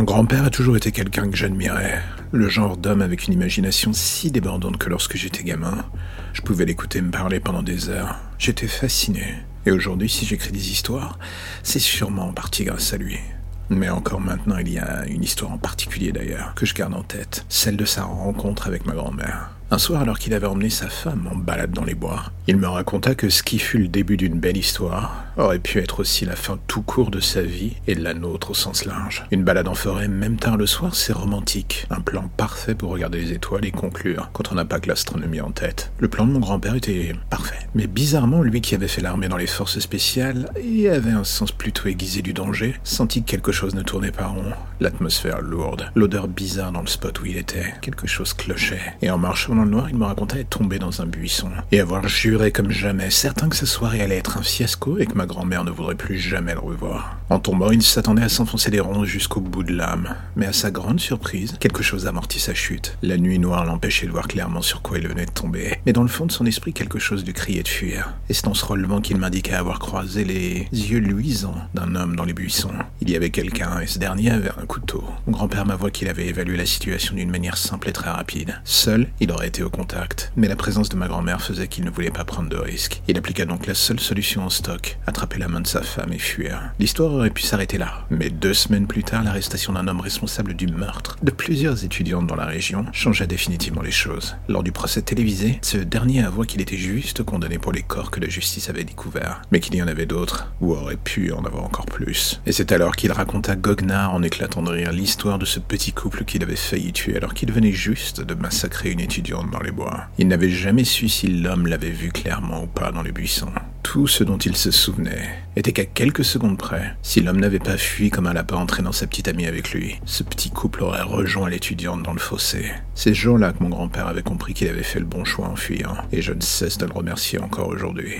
Mon grand-père a toujours été quelqu'un que j'admirais, le genre d'homme avec une imagination si débordante que lorsque j'étais gamin, je pouvais l'écouter me parler pendant des heures. J'étais fasciné. Et aujourd'hui, si j'écris des histoires, c'est sûrement en partie grâce à lui. Mais encore maintenant, il y a une histoire en particulier d'ailleurs, que je garde en tête, celle de sa rencontre avec ma grand-mère. Un soir, alors qu'il avait emmené sa femme en balade dans les bois, il me raconta que ce qui fut le début d'une belle histoire aurait pu être aussi la fin tout court de sa vie et de la nôtre au sens large. Une balade en forêt, même tard le soir, c'est romantique. Un plan parfait pour regarder les étoiles et conclure quand on n'a pas que l'astronomie en tête. Le plan de mon grand-père était parfait. Mais bizarrement, lui qui avait fait l'armée dans les forces spéciales et avait un sens plutôt aiguisé du danger, sentit que quelque chose ne tournait pas rond. L'atmosphère lourde, l'odeur bizarre dans le spot où il était, quelque chose clochait. Et en marchant dans le noir, il me racontait être tombé dans un buisson et avoir juré comme jamais, certain que sa soirée allait être un fiasco et que ma grand-mère ne voudrait plus jamais le revoir. En tombant, il s'attendait à s'enfoncer des ronds jusqu'au bout de l'âme, mais à sa grande surprise, quelque chose amortit sa chute. La nuit noire l'empêchait de voir clairement sur quoi il venait de tomber, mais dans le fond de son esprit, quelque chose lui criait de fuir. Et c'est en se relevant qu'il m'indiqua avoir croisé les yeux luisants d'un homme dans les buissons. Il y avait quelqu'un et ce dernier avait un couteau. Mon grand-père m'avoua qu'il avait évalué la situation d'une manière simple et très rapide. Seul, il aurait au contact, mais la présence de ma grand-mère faisait qu'il ne voulait pas prendre de risques. Il appliqua donc la seule solution en stock, attraper la main de sa femme et fuir. L'histoire aurait pu s'arrêter là, mais deux semaines plus tard, l'arrestation d'un homme responsable du meurtre de plusieurs étudiantes dans la région changea définitivement les choses. Lors du procès télévisé, ce dernier avoua qu'il était juste condamné pour les corps que la justice avait découverts, mais qu'il y en avait d'autres, ou aurait pu en avoir encore plus. Et c'est alors qu'il raconta goguenard en éclatant de rire l'histoire de ce petit couple qu'il avait failli tuer alors qu'il venait juste de massacrer une étudiante dans les bois. Il n'avait jamais su si l'homme l'avait vu clairement ou pas dans les buissons. Tout ce dont il se souvenait était qu'à quelques secondes près, si l'homme n'avait pas fui comme un lapin entraînant sa petite amie avec lui, ce petit couple aurait rejoint l'étudiante dans le fossé. C'est ce jour-là que mon grand-père avait compris qu'il avait fait le bon choix en fuyant, et je ne cesse de le remercier encore aujourd'hui.